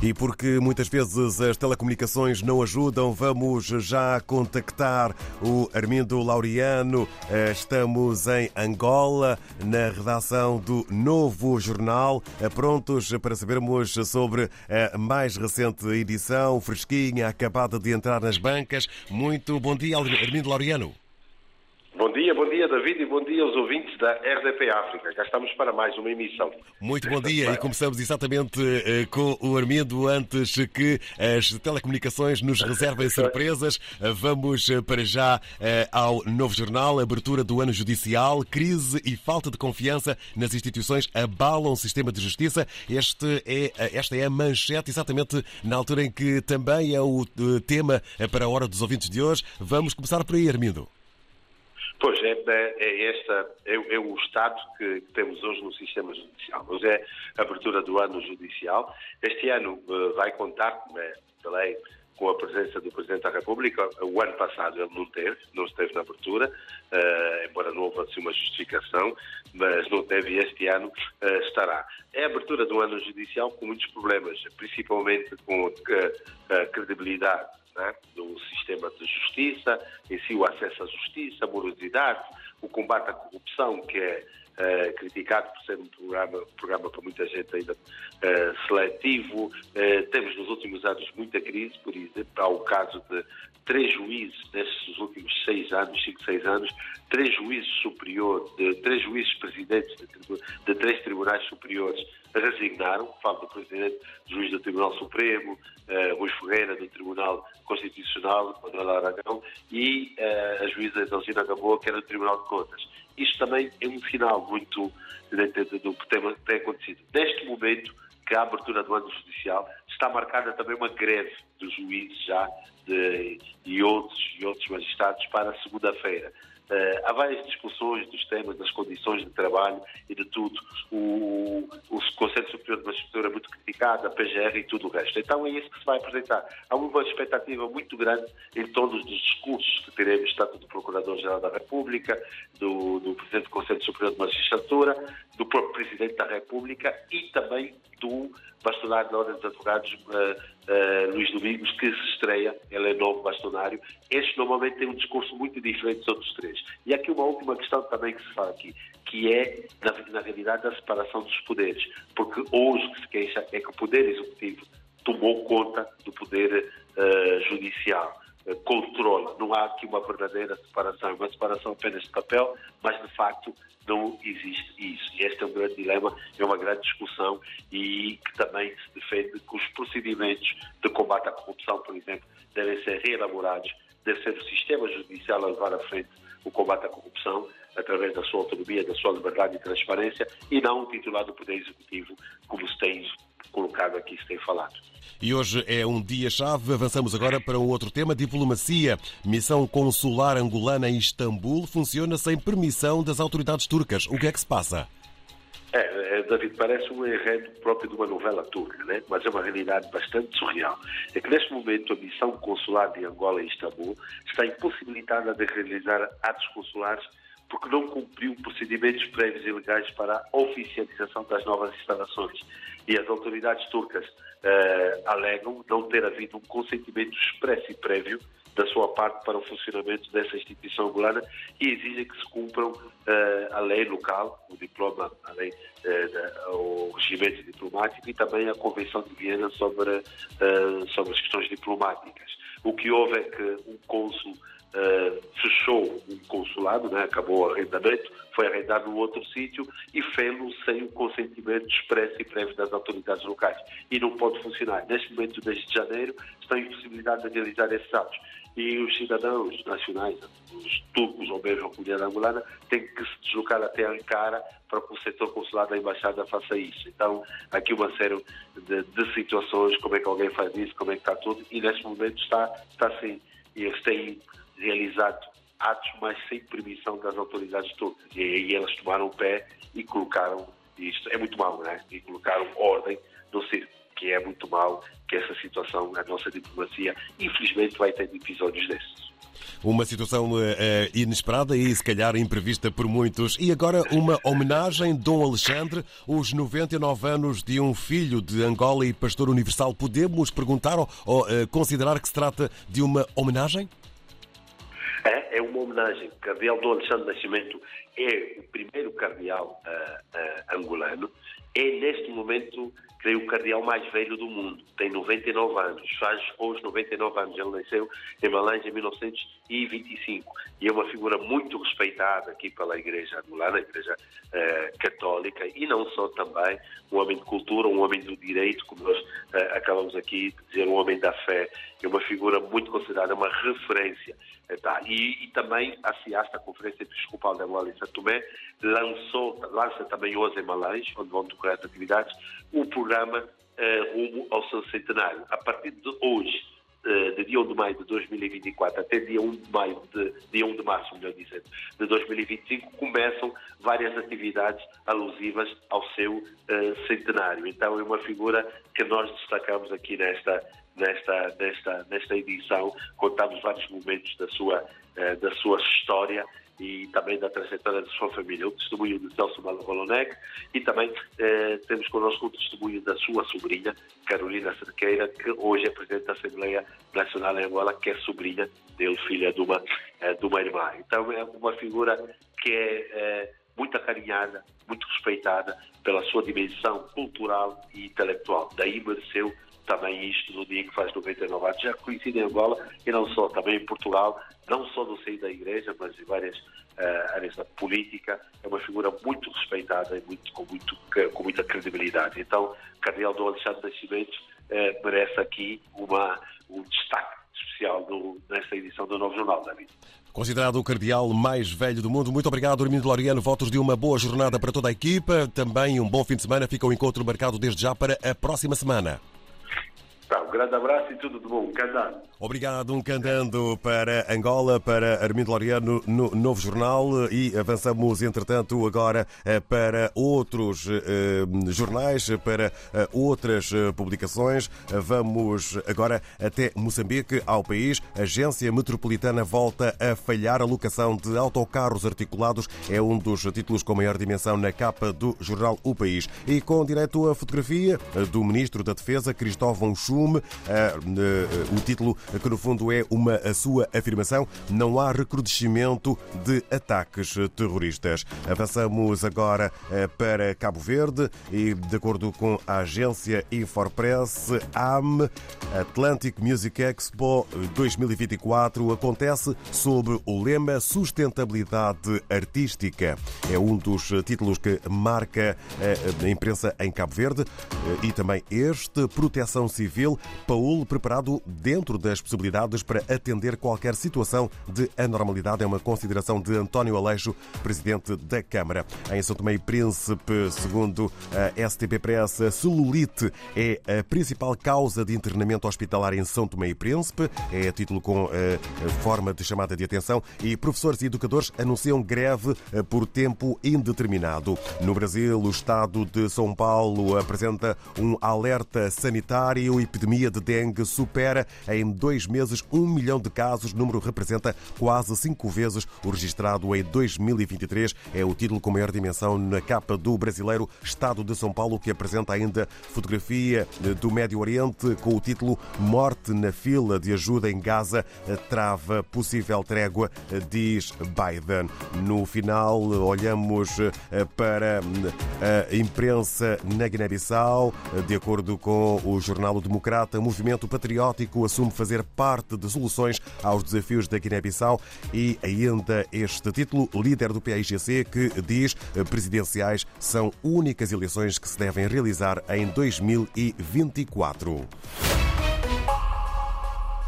E porque muitas vezes as telecomunicações não ajudam, vamos já contactar o Armindo Laureano. Eh, estamos em Angola, na redação do Novo Jornal, eh, prontos para sabermos sobre a mais recente edição, fresquinha, acabada de entrar nas bancas. Muito bom dia, Armindo Laureano. Bom dia, bom dia David e bom dia aos ouvintes da RDP África. Já estamos para mais uma emissão. Muito bom dia e começamos exatamente eh, com o Armindo antes que as telecomunicações nos reservem surpresas. Vamos eh, para já eh, ao novo jornal, abertura do ano judicial, crise e falta de confiança nas instituições abalam o sistema de justiça. Este é, esta é a manchete exatamente na altura em que também é o tema para a hora dos ouvintes de hoje. Vamos começar por aí, Armindo. Pois, é, é, é esta, é, é, o estado que temos hoje no sistema judicial. Hoje é a abertura do ano judicial. Este ano uh, vai contar, como é lei, com a presença do Presidente da República. O ano passado ele não teve, não esteve na abertura, uh, embora não houvesse uma justificação, mas não teve e este ano uh, estará. É a abertura do ano judicial com muitos problemas, principalmente com a credibilidade né, do sistema de justiça, em si o acesso à justiça, a morosidade, o combate à corrupção, que é uh, criticado por ser um programa, programa para muita gente ainda uh, seletivo. Uh, temos nos últimos anos muita crise, por exemplo, há o caso de três juízes nestes últimos seis anos, cinco, seis anos, três juízes superiores, três juízes presidentes de, de, três tribunais superiores resignaram, falo do presidente, juiz do Tribunal Supremo, uh, Rui Ferreira, do Tribunal Constitucional, Manuel Aragão, e uh, a juíza Dalgina Gamboa, que era do Tribunal de Contas. Isto também é um sinal muito do que tem, tem acontecido. Neste momento, que a abertura do ano judicial está marcada também uma greve dos juízes já de, e, outros, e outros magistrados para segunda-feira. Uh, há várias discussões dos temas, das condições de trabalho e de tudo. O, o Conselho Superior de Magistratura é muito criticado, a PGR e tudo o resto. Então é isso que se vai apresentar. Há uma expectativa muito grande em todos os discursos que teremos, tanto do Procurador-Geral da República, do, do Presidente do Conselho Superior de Magistratura, do próprio Presidente da República e também do bastonário da Ordem dos Advogados, uh, uh, Luís Domingos, que se estreia, ele é novo bastonário. Este normalmente tem um discurso muito diferente dos outros três. E aqui uma última questão também que se fala aqui, que é, na, na realidade, a separação dos poderes. Porque hoje o que se queixa é que o Poder Executivo tomou conta do Poder uh, Judicial controla. Não há aqui uma verdadeira separação, é uma separação apenas de papel, mas de facto não existe isso. E este é um grande dilema, é uma grande discussão e que também se defende que os procedimentos de combate à corrupção, por exemplo, devem ser reelaborados, deve ser o sistema judicial a levar à frente o combate à corrupção através da sua autonomia, da sua liberdade e transparência e não o titular do Poder Executivo, como se tem colocado aqui, se tem falado. E hoje é um dia-chave. Avançamos agora para um outro tema: diplomacia. Missão consular angolana em Istambul funciona sem permissão das autoridades turcas. O que é que se passa? É, é, David, parece um enredo próprio de uma novela turca, né? mas é uma realidade bastante surreal. É que neste momento a missão consular de Angola em Istambul está impossibilitada de realizar atos consulares porque não cumpriu procedimentos prévios e legais para a oficialização das novas instalações. E as autoridades turcas uh, alegam não ter havido um consentimento expresso e prévio da sua parte para o funcionamento dessa instituição angolana e exigem que se cumpram uh, a lei local, o diploma, a lei, uh, da, o regimento diplomático e também a Convenção de Viena sobre, sobre as questões diplomáticas. O que houve é que um cônsul uh, fechou um consulado, né, acabou o arrendamento, foi arrendado num outro sítio e fez-lo sem o consentimento expresso e prévio das autoridades locais. E não pode funcionar. Neste momento, desde janeiro, estão em possibilidade de realizar esses atos. E os cidadãos nacionais, os turcos ou mesmo a comunidade angolana, têm que se deslocar até Ankara para que o setor consular da embaixada faça isso. Então, aqui uma série de, de situações, como é que alguém faz isso, como é que está tudo, e neste momento está, está assim. E eles têm realizado atos, mas sem permissão das autoridades turcas. E elas tomaram o pé e colocaram isto. É muito mau, não é? E colocaram ordem no circo, que é muito mau que essa situação, a nossa diplomacia, infelizmente vai ter episódios desses. Uma situação uh, inesperada e, se calhar, imprevista por muitos. E agora, uma homenagem, Dom Alexandre, os 99 anos de um filho de Angola e pastor universal. Podemos perguntar ou, ou uh, considerar que se trata de uma homenagem? É, é uma homenagem. Cardeal Dom Alexandre Nascimento é o primeiro cardeal uh, angolano. É, neste momento, creio, o cardeal mais velho do mundo. Tem 99 anos, faz hoje 99 anos. Ele nasceu em Malange em 1925 e é uma figura muito respeitada aqui pela Igreja angolana, a Igreja uh, Católica, e não só também um homem de cultura, um homem do direito, como nós uh, acabamos aqui de dizer, um homem da fé. É uma figura muito considerada, uma referência. Uh, tá. e, e, também a CIASTA, a Conferência Episcopal de Angola e São Tomé, lançou, lança também hoje em Malange, onde vão decorrer as atividades, o programa uh, rumo ao seu centenário. A partir de hoje, uh, de dia 1 de maio de 2024 até dia 1 de maio de dia 1 de março, melhor dizendo, de 2025, começam várias atividades alusivas ao seu uh, centenário. Então é uma figura que nós destacamos aqui nesta nesta nesta nesta edição, contamos vários momentos da sua da sua história e também da trajetória da sua família. O testemunho de Celso Malagolonec e também eh, temos connosco o testemunho da sua sobrinha, Carolina Cerqueira, que hoje é Presidente da Assembleia Nacional em Angola, que é sobrinha dele, filha de uma, eh, de uma irmã. Então é uma figura que é eh, muito acarinhada, muito respeitada pela sua dimensão cultural e intelectual. Daí mereceu também isto no dia que faz 99 anos, já conhecido em Angola e não só, também em Portugal, não só no seio da Igreja, mas em várias uh, áreas da política. É uma figura muito respeitada e muito, com, muito, com muita credibilidade. Então, Cardeal do Alexandre Nascimento uh, merece aqui uma, um destaque especial do, nesta edição do Novo Jornal, David. Considerado o cardeal mais velho do mundo. Muito obrigado, Armindo Loriano. Votos de uma boa jornada para toda a equipa. Também um bom fim de semana. Fica o encontro marcado desde já para a próxima semana. Um grande abraço e tudo de bom. Candando. Obrigado, um candando para Angola, para Armindo Loriano no Novo Jornal e avançamos, entretanto, agora eh, para outros eh, jornais, para eh, outras publicações. Vamos agora até Moçambique, ao país. A Agência Metropolitana volta a falhar. A locação de autocarros articulados é um dos títulos com maior dimensão na capa do jornal O País. E com direto a fotografia do Ministro da Defesa, Cristóvão Chu, assume eh, eh, o título que no fundo é uma a sua afirmação. Não há recrudescimento de ataques terroristas. Avançamos agora eh, para Cabo Verde e de acordo com a agência Infopress, AM Atlantic Music Expo 2024 acontece sob o lema Sustentabilidade Artística. É um dos títulos que marca a imprensa em Cabo Verde e também este Proteção Civil Civil, Paul preparado dentro das possibilidades para atender qualquer situação de anormalidade. É uma consideração de António Aleixo, presidente da Câmara. Em São Tomé e Príncipe, segundo a STP Press, a celulite é a principal causa de internamento hospitalar em São Tomé e Príncipe. É a título com a forma de chamada de atenção. E professores e educadores anunciam greve por tempo indeterminado. No Brasil, o Estado de São Paulo apresenta um alerta sanitário e epidemia de dengue supera em dois meses um milhão de casos. Número representa quase cinco vezes o registrado em 2023. É o título com maior dimensão na capa do brasileiro Estado de São Paulo, que apresenta ainda fotografia do Médio Oriente com o título Morte na fila de ajuda em Gaza trava possível trégua, diz Biden. No final, olhamos para a imprensa na Guiné-Bissau. De acordo com o jornal Democrático, democrata, movimento patriótico assume fazer parte de soluções aos desafios da Guiné-Bissau e ainda este título, líder do PAIGC, que diz presidenciais são únicas eleições que se devem realizar em 2024.